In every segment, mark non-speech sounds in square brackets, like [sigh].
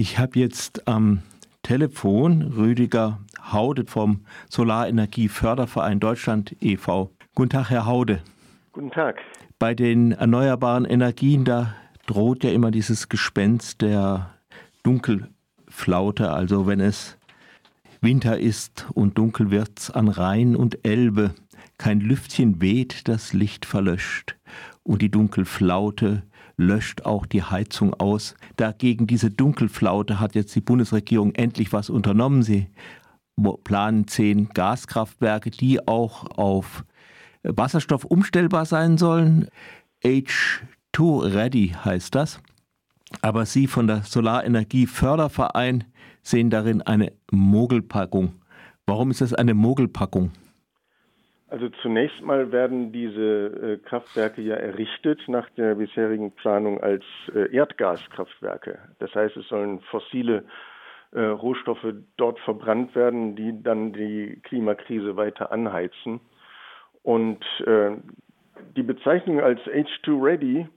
Ich habe jetzt am Telefon Rüdiger Haude vom Solarenergieförderverein Deutschland e.V. Guten Tag, Herr Haude. Guten Tag. Bei den erneuerbaren Energien, da droht ja immer dieses Gespenst der Dunkelflaute, also wenn es Winter ist und dunkel wird's an Rhein und Elbe, kein Lüftchen weht, das Licht verlöscht, und die Dunkelflaute löscht auch die Heizung aus. Dagegen diese Dunkelflaute hat jetzt die Bundesregierung endlich was unternommen. Sie planen zehn Gaskraftwerke, die auch auf Wasserstoff umstellbar sein sollen. H2 Ready heißt das. Aber Sie von der Solarenergie Förderverein sehen darin eine Mogelpackung. Warum ist das eine Mogelpackung? Also zunächst mal werden diese äh, Kraftwerke ja errichtet nach der bisherigen Planung als äh, Erdgaskraftwerke. Das heißt, es sollen fossile äh, Rohstoffe dort verbrannt werden, die dann die Klimakrise weiter anheizen. Und die Bezeichnung als H2 Ready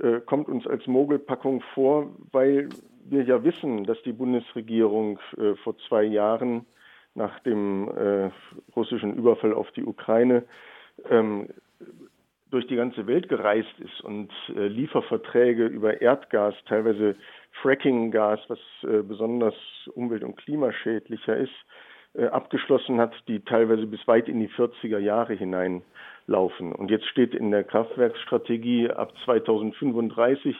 äh, kommt uns als Mogelpackung vor, weil wir ja wissen, dass die Bundesregierung vor zwei Jahren nach dem äh, russischen Überfall auf die Ukraine ähm, durch die ganze Welt gereist ist und äh, Lieferverträge über Erdgas, teilweise Frackinggas, was äh, besonders umwelt- und klimaschädlicher ist, äh, abgeschlossen hat, die teilweise bis weit in die 40er Jahre hineinlaufen. Und jetzt steht in der Kraftwerksstrategie, ab 2035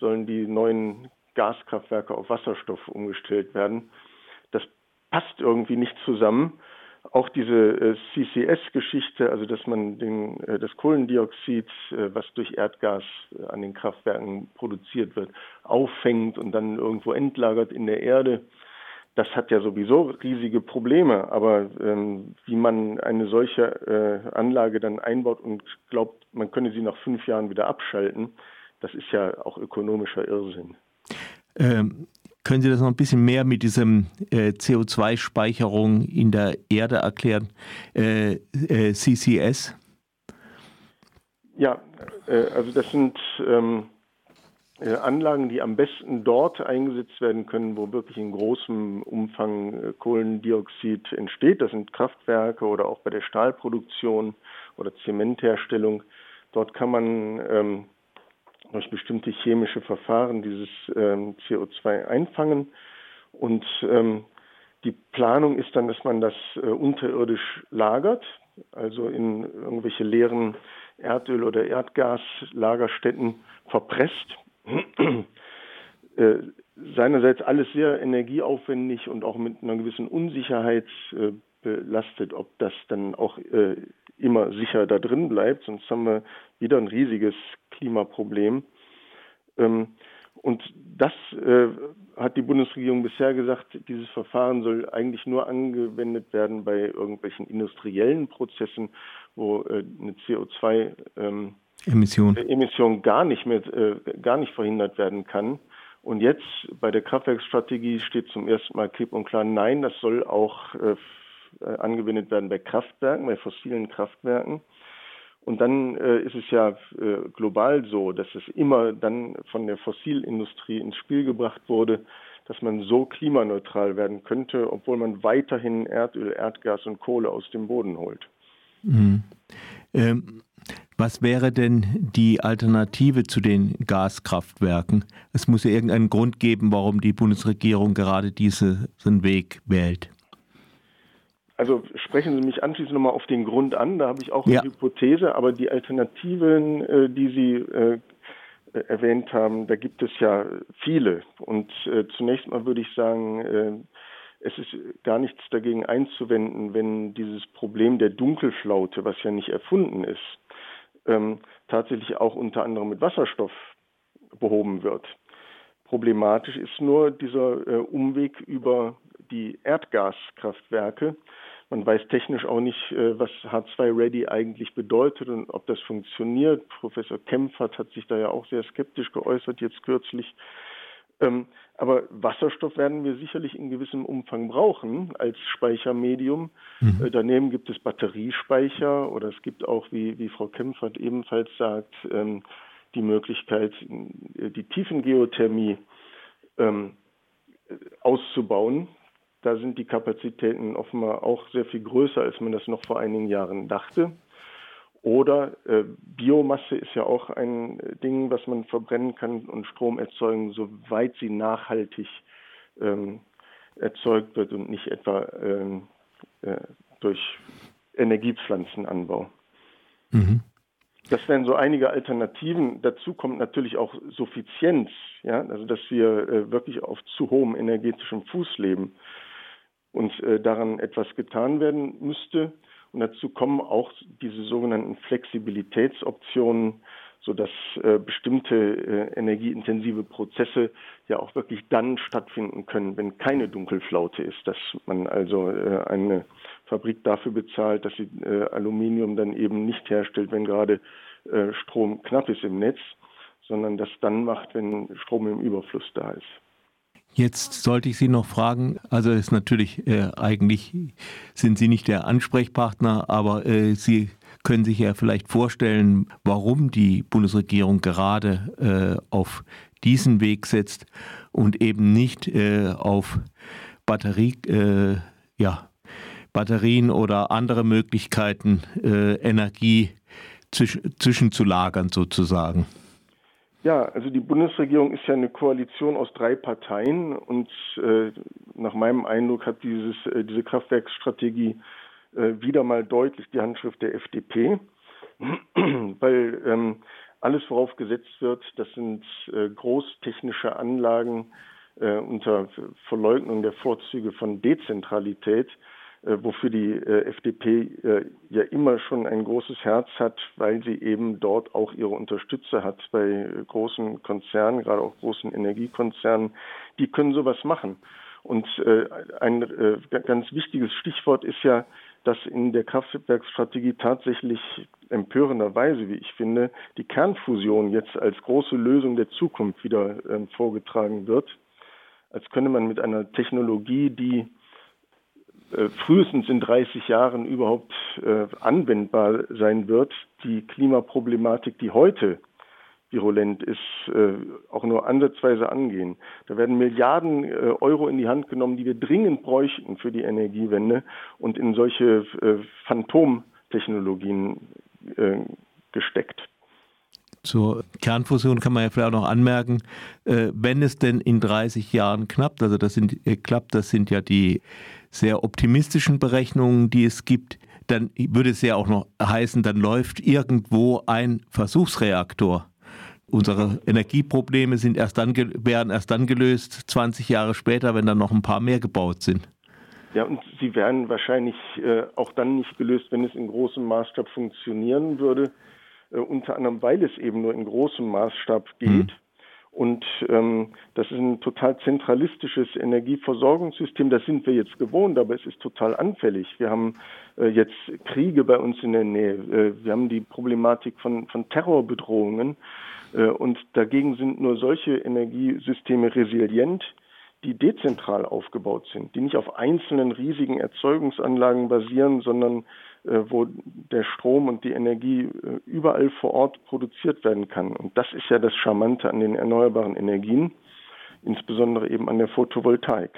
sollen die neuen Gaskraftwerke auf Wasserstoff umgestellt werden. Passt irgendwie nicht zusammen. Auch diese äh, CCS-Geschichte, also dass man den, äh, das Kohlendioxid, äh, was durch Erdgas an den Kraftwerken produziert wird, auffängt und dann irgendwo entlagert in der Erde, das hat ja sowieso riesige Probleme. Aber ähm, wie man eine solche äh, Anlage dann einbaut und glaubt, man könne sie nach fünf Jahren wieder abschalten, das ist ja auch ökonomischer Irrsinn. Ähm, können Sie das noch ein bisschen mehr mit diesem äh, CO2-Speicherung in der Erde erklären? Äh, äh, CCS? Ja, äh, also das sind ähm, äh, Anlagen, die am besten dort eingesetzt werden können, wo wirklich in großem Umfang äh, Kohlendioxid entsteht. Das sind Kraftwerke oder auch bei der Stahlproduktion oder Zementherstellung. Dort kann man ähm, durch bestimmte chemische Verfahren dieses ähm, CO2 einfangen. Und ähm, die Planung ist dann, dass man das äh, unterirdisch lagert, also in irgendwelche leeren Erdöl- oder Erdgaslagerstätten verpresst. [clears throat] äh, seinerseits alles sehr energieaufwendig und auch mit einer gewissen Unsicherheit äh, belastet, ob das dann auch äh, immer sicher da drin bleibt. Sonst haben wir wieder ein riesiges Klimaproblem. Ähm, und das äh, hat die Bundesregierung bisher gesagt, dieses Verfahren soll eigentlich nur angewendet werden bei irgendwelchen industriellen Prozessen, wo äh, eine CO2 ähm, Emission. Emission gar nicht mehr, äh, gar nicht verhindert werden kann. Und jetzt bei der Kraftwerksstrategie steht zum ersten Mal klipp und klar, nein, das soll auch äh, angewendet werden bei Kraftwerken, bei fossilen Kraftwerken. Und dann äh, ist es ja äh, global so, dass es immer dann von der Fossilindustrie ins Spiel gebracht wurde, dass man so klimaneutral werden könnte, obwohl man weiterhin Erdöl, Erdgas und Kohle aus dem Boden holt. Mhm. Ähm, was wäre denn die Alternative zu den Gaskraftwerken? Es muss ja irgendeinen Grund geben, warum die Bundesregierung gerade diesen Weg wählt. Also sprechen Sie mich anschließend nochmal auf den Grund an. Da habe ich auch ja. eine Hypothese, aber die Alternativen, äh, die Sie äh, erwähnt haben, da gibt es ja viele. Und äh, zunächst mal würde ich sagen, äh, es ist gar nichts dagegen einzuwenden, wenn dieses Problem der Dunkelflaute, was ja nicht erfunden ist, ähm, tatsächlich auch unter anderem mit Wasserstoff behoben wird. Problematisch ist nur dieser äh, Umweg über die Erdgaskraftwerke, man weiß technisch auch nicht, äh, was H2-Ready eigentlich bedeutet und ob das funktioniert. Professor Kempfert hat sich da ja auch sehr skeptisch geäußert, jetzt kürzlich. Ähm, aber Wasserstoff werden wir sicherlich in gewissem Umfang brauchen als Speichermedium. Mhm. Äh, daneben gibt es Batteriespeicher oder es gibt auch, wie, wie Frau Kempfert ebenfalls sagt, ähm, die Möglichkeit, äh, die Tiefengeothermie ähm, auszubauen. Da sind die Kapazitäten offenbar auch sehr viel größer, als man das noch vor einigen Jahren dachte. Oder äh, Biomasse ist ja auch ein Ding, was man verbrennen kann und Strom erzeugen, soweit sie nachhaltig ähm, erzeugt wird und nicht etwa ähm, äh, durch Energiepflanzenanbau. Mhm. Das wären so einige Alternativen. Dazu kommt natürlich auch Suffizienz, ja, also dass wir äh, wirklich auf zu hohem energetischem Fuß leben und äh, daran etwas getan werden müsste. Und dazu kommen auch diese sogenannten Flexibilitätsoptionen, sodass äh, bestimmte äh, energieintensive Prozesse ja auch wirklich dann stattfinden können, wenn keine Dunkelflaute ist, dass man also äh, eine Fabrik dafür bezahlt, dass sie äh, Aluminium dann eben nicht herstellt, wenn gerade äh, Strom knapp ist im Netz, sondern das dann macht, wenn Strom im Überfluss da ist. Jetzt sollte ich Sie noch fragen, also ist natürlich äh, eigentlich sind Sie nicht der Ansprechpartner, aber äh, Sie können sich ja vielleicht vorstellen, warum die Bundesregierung gerade äh, auf diesen Weg setzt und eben nicht äh, auf Batterie, äh, ja, Batterien oder andere Möglichkeiten, äh, Energie zwisch zwischenzulagern sozusagen. Ja, also die Bundesregierung ist ja eine Koalition aus drei Parteien und äh, nach meinem Eindruck hat dieses, äh, diese Kraftwerksstrategie äh, wieder mal deutlich die Handschrift der FDP, [clears throat] weil ähm, alles, worauf gesetzt wird, das sind äh, großtechnische Anlagen äh, unter Verleugnung der Vorzüge von Dezentralität wofür die äh, FDP äh, ja immer schon ein großes Herz hat, weil sie eben dort auch ihre Unterstützer hat bei großen Konzernen, gerade auch großen Energiekonzernen. Die können sowas machen. Und ein ganz wichtiges Stichwort ist ja, dass in der Kraftwerksstrategie tatsächlich empörenderweise, wie ich finde, die Kernfusion jetzt als große Lösung der Zukunft wieder ähm, vorgetragen wird, als könne man mit einer Technologie, die äh, frühestens in 30 Jahren überhaupt äh, anwendbar sein wird, die Klimaproblematik, die heute virulent ist, äh, auch nur ansatzweise angehen. Da werden Milliarden äh, Euro in die Hand genommen, die wir dringend bräuchten für die Energiewende und in solche äh, Phantomtechnologien äh, gesteckt. Zur Kernfusion kann man ja vielleicht auch noch anmerken, wenn es denn in 30 Jahren klappt, also das sind, klappt, das sind ja die sehr optimistischen Berechnungen, die es gibt, dann würde es ja auch noch heißen, dann läuft irgendwo ein Versuchsreaktor. Unsere Energieprobleme sind erst dann, werden erst dann gelöst, 20 Jahre später, wenn dann noch ein paar mehr gebaut sind. Ja, und sie werden wahrscheinlich äh, auch dann nicht gelöst, wenn es in großem Maßstab funktionieren würde. Äh, unter anderem, weil es eben nur in großem Maßstab geht. Hm. Und ähm, das ist ein total zentralistisches Energieversorgungssystem. Das sind wir jetzt gewohnt, aber es ist total anfällig. Wir haben äh, jetzt Kriege bei uns in der Nähe. Äh, wir haben die Problematik von, von Terrorbedrohungen. Äh, und dagegen sind nur solche Energiesysteme resilient, die dezentral aufgebaut sind, die nicht auf einzelnen riesigen Erzeugungsanlagen basieren, sondern äh, wo der Strom und die Energie äh, überall vor Ort produziert werden kann. Und das ist ja das Charmante an den erneuerbaren Energien, insbesondere eben an der Photovoltaik.